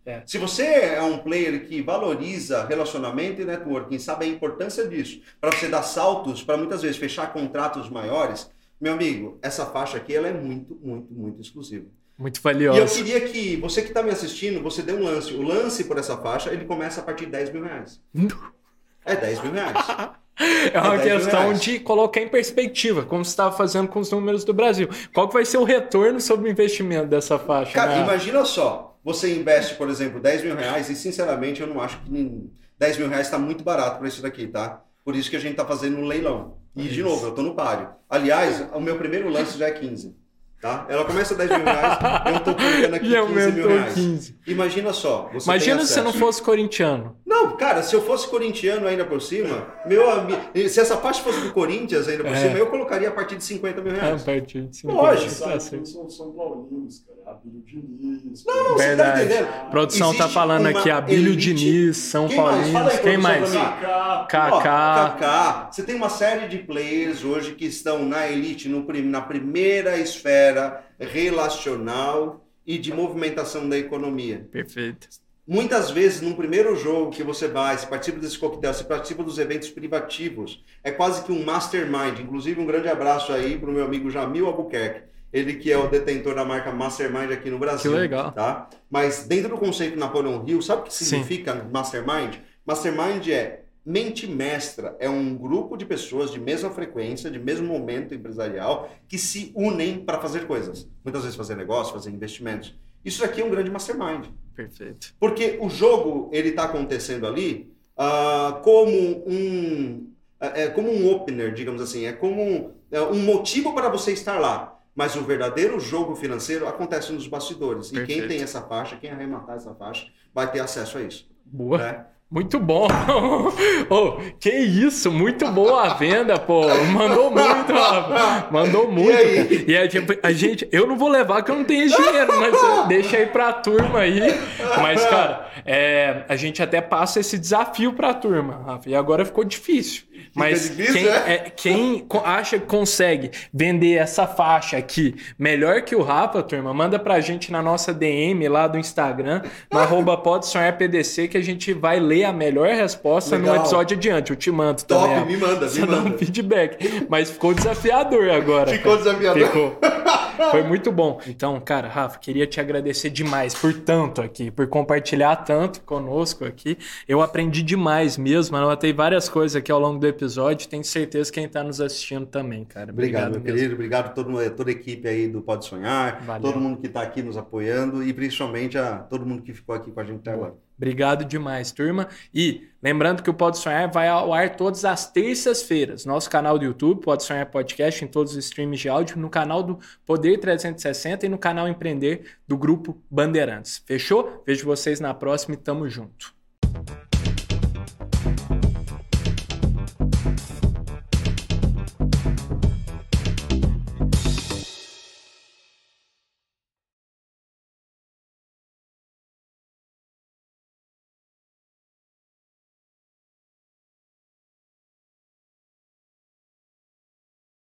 É. Se você é um player que valoriza relacionamento e networking, sabe a importância disso, para você dar saltos, para muitas vezes fechar contratos maiores, meu amigo, essa faixa aqui ela é muito, muito, muito exclusiva. Muito E eu valiosa. queria que você que está me assistindo, você dê um lance. O lance por essa faixa, ele começa a partir de 10 mil reais. É 10 mil reais. É uma É 10 mil questão de colocar em perspectiva, como você estava fazendo com os números do Brasil. Qual que vai ser o retorno sobre o investimento dessa faixa? Cara, né? imagina só, você investe, por exemplo, 10 mil reais e sinceramente eu não acho que nem- 10 mil reais está muito barato para isso daqui, tá? Por isso que a gente tá fazendo um leilão. E, de Isso. novo, eu tô no páreo. Aliás, o meu primeiro lance já é 15. Tá? Ela começa a 10 mil reais, eu tô colocando aqui E 15 mil reais. 15. Imagina só. Imagina se você não fosse corintiano. Não, cara, se eu fosse corintiano ainda por cima, meu amigo. Se essa faixa fosse do Corinthians ainda por É. cima, eu colocaria a partir de 50 mil A reais. partir de 50. Lógico, Tá Sabe, certo. quem são São Paulinos, cara. Abílio Diniz. Não, não, você tá Verdade. entendendo? A produção tá Existe falando uma aqui, Abílio elite- Diniz, São aí, Quem mais? Kaká. Kaká. Você tem uma série de players hoje que estão na elite, no na primeira esfera relacional e de movimentação da economia. Perfeito. Muitas vezes, num primeiro jogo que você vai, você participa desse coquetel, você participa dos eventos privativos, é quase que um mastermind. Inclusive, um grande abraço aí para o meu amigo Jamil Albuquerque, ele que é o detentor da marca Mastermind aqui no Brasil. Que legal. Tá? Mas dentro do conceito Napoleon Hill, sabe o que Sim. significa Mastermind? Mastermind é mente mestra, é um grupo de pessoas de mesma frequência, de mesmo momento empresarial, que se unem para fazer coisas. Muitas vezes fazer negócio, fazer investimentos. Isso aqui é um grande mastermind. Perfeito. Porque o jogo ele está acontecendo ali ah, como um é, é como um opener, digamos assim, é como é, um motivo para você estar lá. Mas o verdadeiro jogo financeiro acontece nos bastidores. E quem Perfeito. tem essa faixa, quem arrematar essa faixa, vai ter acesso a isso. Boa. né? Muito bom. Ô, que isso, muito boa a venda, pô. Mandou muito, Rafa. Mandou muito. cara. E a gente, a gente- eu não vou levar que eu não tenho dinheiro, mas deixa aí pra turma aí. Mas, cara, é, a gente até passa esse desafio pra turma, Rafa. E agora ficou difícil. Mas difícil, quem, é? é, quem acha que consegue vender essa faixa aqui melhor que o Rafa, turma, manda pra gente na nossa DM lá do Instagram, no arroba pode sonhar PDC, que a gente vai ler a melhor resposta no Legal. episódio adiante. Eu te mando Top, também. ó. me manda, me dá um manda. feedback. Mas ficou desafiador agora. Ficou cara. desafiador. Ficou. Foi muito bom. Então, cara, Rafa, queria te agradecer demais por tanto aqui, por compartilhar tanto conosco aqui. Eu aprendi demais mesmo, anotei várias coisas aqui ao longo do episódio. Tenho certeza que quem tá nos assistindo também, cara. Obrigado, meu mesmo. querido. Obrigado a todo toda a equipe aí do Pode Sonhar, Valeu. todo mundo que está aqui nos apoiando e principalmente a todo mundo que ficou aqui com a gente até agora. Obrigado demais, turma. E lembrando que o Pode Sonhar vai ao ar todas as terças-feiras. Nosso canal do YouTube, Pode Sonhar Podcast, em todos os streams de áudio, no canal do Poder 360 e no canal Empreender do Grupo Bandeirantes. Fechou? Vejo vocês na próxima e tamo junto.